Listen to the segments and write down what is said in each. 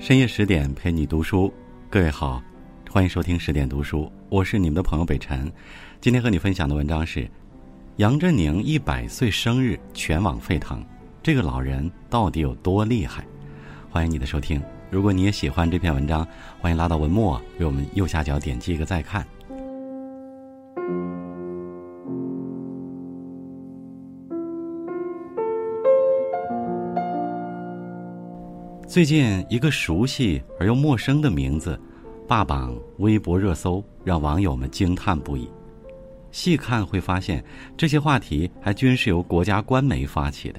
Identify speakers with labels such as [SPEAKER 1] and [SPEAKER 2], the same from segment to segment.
[SPEAKER 1] 深夜十点陪你读书，各位好，欢迎收听十点读书，我是你们的朋友北辰。今天和你分享的文章是杨振宁一百岁生日全网沸腾，这个老人到底有多厉害？欢迎你的收听。如果你也喜欢这篇文章，欢迎拉到文末为我们右下角点击一个再看。最近，一个熟悉而又陌生的名字霸榜微博热搜，让网友们惊叹不已。细看会发现，这些话题还均是由国家官媒发起的。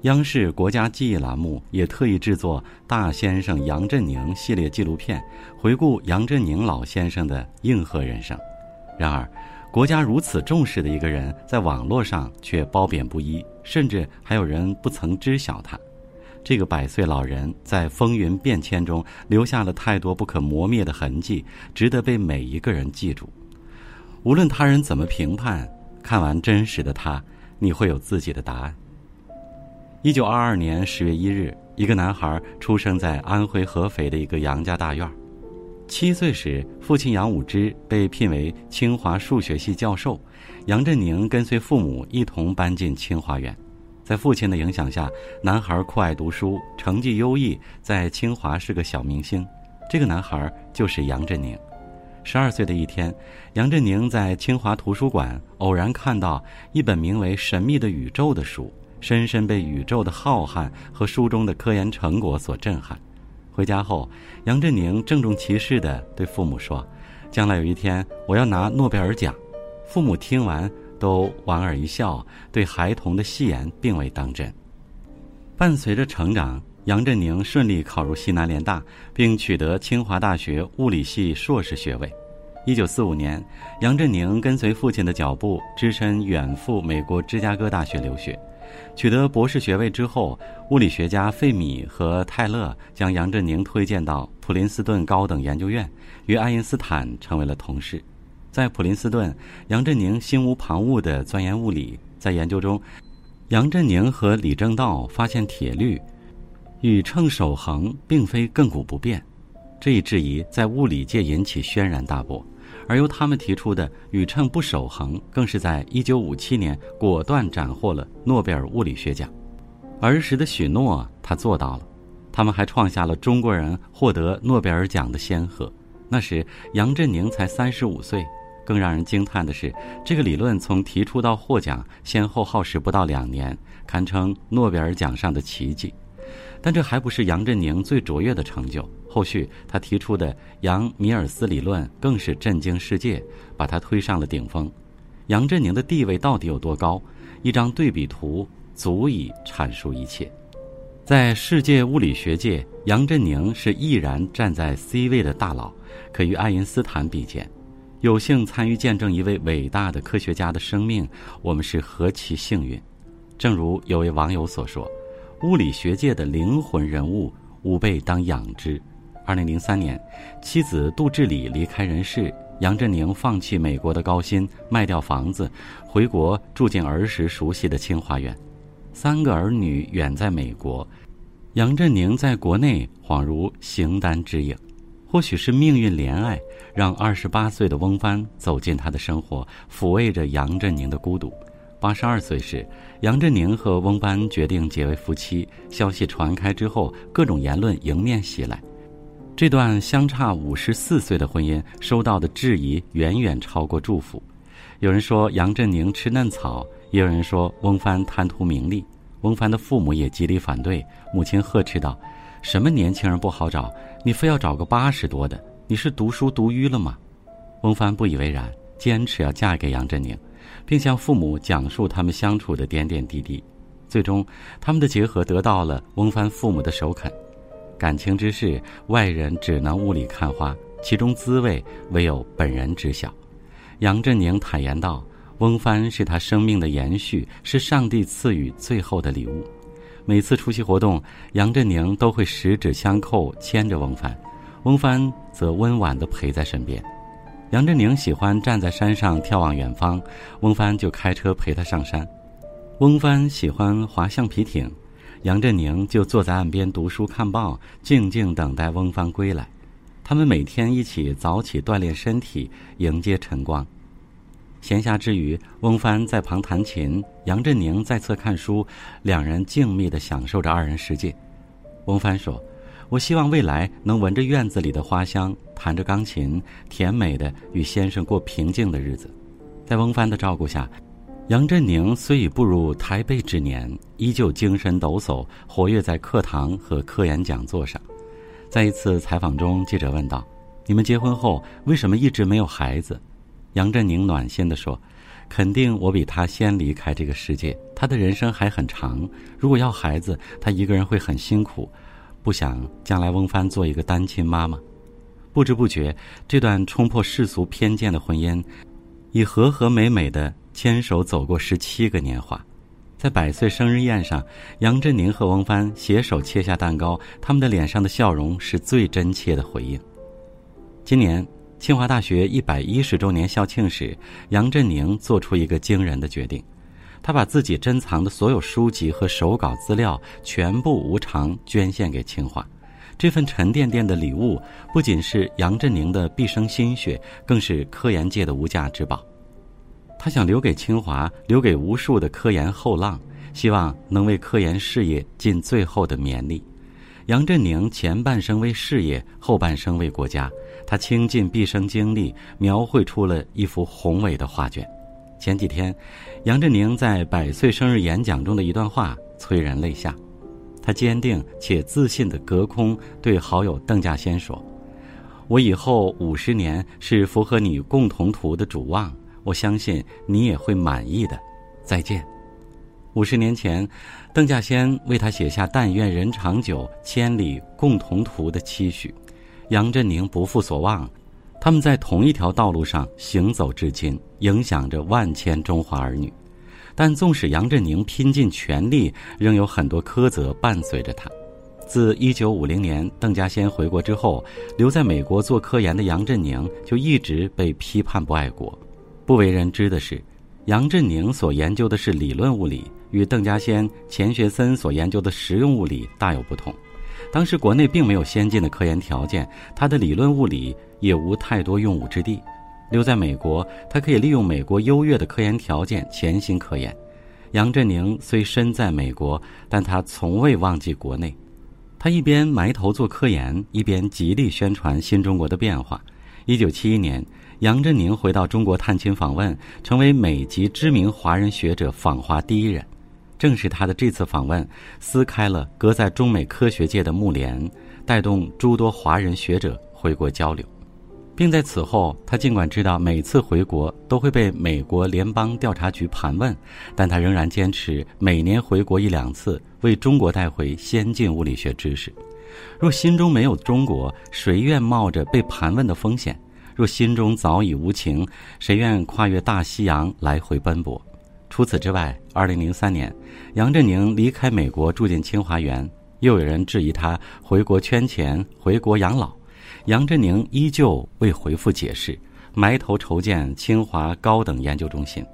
[SPEAKER 1] 央视国家记忆栏目也特意制作《大先生杨振宁》系列纪录片，回顾杨振宁老先生的硬核人生。然而，国家如此重视的一个人，在网络上却褒贬不一，甚至还有人不曾知晓他。这个百岁老人在风云变迁中留下了太多不可磨灭的痕迹，值得被每一个人记住。无论他人怎么评判，看完真实的他，你会有自己的答案。一九二二年十月一日，一个男孩出生在安徽合肥的一个杨家大院七岁时，父亲杨武之被聘为清华数学系教授，杨振宁跟随父母一同搬进清华园。在父亲的影响下，男孩酷爱读书，成绩优异，在清华是个小明星。这个男孩就是杨振宁。十二岁的一天，杨振宁在清华图书馆偶然看到一本名为《神秘的宇宙》的书，深深被宇宙的浩瀚和书中的科研成果所震撼。回家后，杨振宁郑重其事地对父母说：“将来有一天，我要拿诺贝尔奖。”父母听完。都莞尔一笑，对孩童的戏言并未当真。伴随着成长，杨振宁顺利考入西南联大，并取得清华大学物理系硕士学位。一九四五年，杨振宁跟随父亲的脚步，只身远赴美国芝加哥大学留学。取得博士学位之后，物理学家费米和泰勒将杨振宁推荐到普林斯顿高等研究院，与爱因斯坦成为了同事。在普林斯顿，杨振宁心无旁骛地钻研物理。在研究中，杨振宁和李政道发现铁律宇称守恒并非亘古不变。这一质疑在物理界引起轩然大波，而由他们提出的宇称不守恒，更是在1957年果断斩获了诺贝尔物理学奖。儿时的许诺，他做到了。他们还创下了中国人获得诺贝尔奖的先河。那时，杨振宁才三十五岁。更让人惊叹的是，这个理论从提出到获奖，先后耗时不到两年，堪称诺贝尔奖上的奇迹。但这还不是杨振宁最卓越的成就。后续他提出的杨米尔斯理论更是震惊世界，把他推上了顶峰。杨振宁的地位到底有多高？一张对比图足以阐述一切。在世界物理学界，杨振宁是毅然站在 C 位的大佬，可与爱因斯坦比肩。有幸参与见证一位伟大的科学家的生命，我们是何其幸运！正如有位网友所说：“物理学界的灵魂人物，吾辈当仰之。”二零零三年，妻子杜志礼离开人世，杨振宁放弃美国的高薪，卖掉房子，回国住进儿时熟悉的清华园。三个儿女远在美国，杨振宁在国内恍如形单只影。或许是命运怜爱，让二十八岁的翁帆走进他的生活，抚慰着杨振宁的孤独。八十二岁时，杨振宁和翁帆决定结为夫妻。消息传开之后，各种言论迎面袭来。这段相差五十四岁的婚姻，收到的质疑远远超过祝福。有人说杨振宁吃嫩草，也有人说翁帆贪图名利。翁帆的父母也极力反对，母亲呵斥道。什么年轻人不好找？你非要找个八十多的？你是读书读淤了吗？翁帆不以为然，坚持要嫁给杨振宁，并向父母讲述他们相处的点点滴滴。最终，他们的结合得到了翁帆父母的首肯。感情之事，外人只能雾里看花，其中滋味唯有本人知晓。杨振宁坦言道：“翁帆是他生命的延续，是上帝赐予最后的礼物。”每次出席活动，杨振宁都会十指相扣牵着翁帆，翁帆则温婉地陪在身边。杨振宁喜欢站在山上眺望远方，翁帆就开车陪他上山。翁帆喜欢划橡皮艇，杨振宁就坐在岸边读书看报，静静等待翁帆归来。他们每天一起早起锻炼身体，迎接晨光。闲暇之余，翁帆在旁弹琴，杨振宁在侧看书，两人静谧地享受着二人世界。翁帆说：“我希望未来能闻着院子里的花香，弹着钢琴，甜美的与先生过平静的日子。”在翁帆的照顾下，杨振宁虽已步入台北之年，依旧精神抖擞，活跃在课堂和科研讲座上。在一次采访中，记者问道：“你们结婚后为什么一直没有孩子？”杨振宁暖心地说：“肯定我比他先离开这个世界，他的人生还很长。如果要孩子，他一个人会很辛苦，不想将来翁帆做一个单亲妈妈。”不知不觉，这段冲破世俗偏见的婚姻，已和和美美的牵手走过十七个年华。在百岁生日宴上，杨振宁和翁帆携手切下蛋糕，他们的脸上的笑容是最真切的回应。今年。清华大学一百一十周年校庆时，杨振宁做出一个惊人的决定，他把自己珍藏的所有书籍和手稿资料全部无偿捐献给清华。这份沉甸甸的礼物，不仅是杨振宁的毕生心血，更是科研界的无价之宝。他想留给清华，留给无数的科研后浪，希望能为科研事业尽最后的绵力。杨振宁前半生为事业，后半生为国家。他倾尽毕生精力，描绘出了一幅宏伟的画卷。前几天，杨振宁在百岁生日演讲中的一段话催人泪下。他坚定且自信地隔空对好友邓稼先说：“我以后五十年是符合你共同图的主望，我相信你也会满意的。再见。”五十年前，邓稼先为他写下“但愿人长久，千里共同途”的期许。杨振宁不负所望，他们在同一条道路上行走至今，影响着万千中华儿女。但纵使杨振宁拼尽全力，仍有很多苛责伴随着他。自1950年邓稼先回国之后，留在美国做科研的杨振宁就一直被批判不爱国。不为人知的是，杨振宁所研究的是理论物理。与邓稼先、钱学森所研究的实用物理大有不同。当时国内并没有先进的科研条件，他的理论物理也无太多用武之地。留在美国，他可以利用美国优越的科研条件潜心科研。杨振宁虽身在美国，但他从未忘记国内。他一边埋头做科研，一边极力宣传新中国的变化。一九七一年。杨振宁回到中国探亲访问，成为美籍知名华人学者访华第一人。正是他的这次访问，撕开了隔在中美科学界的幕帘，带动诸多华人学者回国交流，并在此后，他尽管知道每次回国都会被美国联邦调查局盘问，但他仍然坚持每年回国一两次，为中国带回先进物理学知识。若心中没有中国，谁愿冒着被盘问的风险？若心中早已无情，谁愿跨越大西洋来回奔波？除此之外，二零零三年，杨振宁离开美国住进清华园，又有人质疑他回国圈钱、回国养老。杨振宁依旧未回复解释，埋头筹建清华高等研究中心。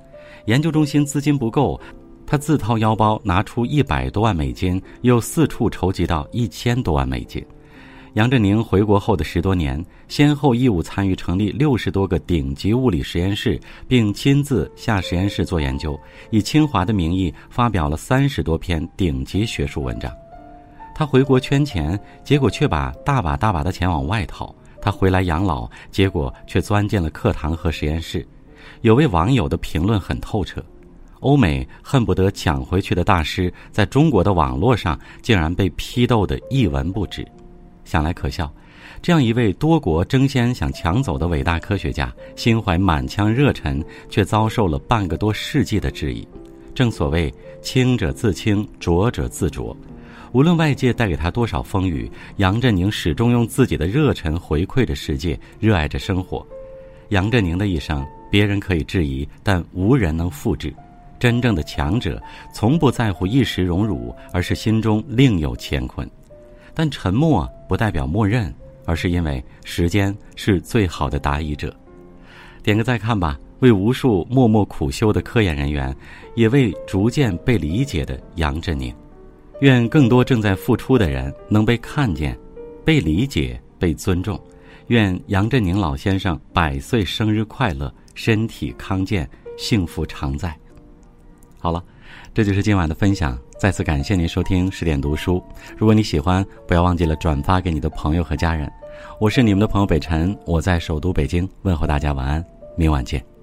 [SPEAKER 1] 研究中心资金不够，他自掏腰包拿出一百多万美金，又四处筹集到一千多万美金。杨振宁回国后的十多年，先后义务参与成立六十多个顶级物理实验室，并亲自下实验室做研究，以清华的名义发表了三十多篇顶级学术文章。他回国圈钱，结果却把大把大把的钱往外掏；他回来养老，结果却钻进了课堂和实验室。有位网友的评论很透彻：欧美恨不得抢回去的大师，在中国的网络上竟然被批斗得一文不值。想来可笑，这样一位多国争先想抢走的伟大科学家，心怀满腔热忱，却遭受了半个多世纪的质疑。正所谓“清者自清，浊者自浊”。无论外界带给他多少风雨，杨振宁始终用自己的热忱回馈着世界，热爱着生活。杨振宁的一生，别人可以质疑，但无人能复制。真正的强者，从不在乎一时荣辱，而是心中另有乾坤。但沉默不代表默认，而是因为时间是最好的答疑者。点个再看吧，为无数默默苦修的科研人员，也为逐渐被理解的杨振宁。愿更多正在付出的人能被看见、被理解、被尊重。愿杨振宁老先生百岁生日快乐，身体康健，幸福常在。好了，这就是今晚的分享。再次感谢您收听十点读书。如果你喜欢，不要忘记了转发给你的朋友和家人。我是你们的朋友北辰，我在首都北京问候大家晚安，明晚见。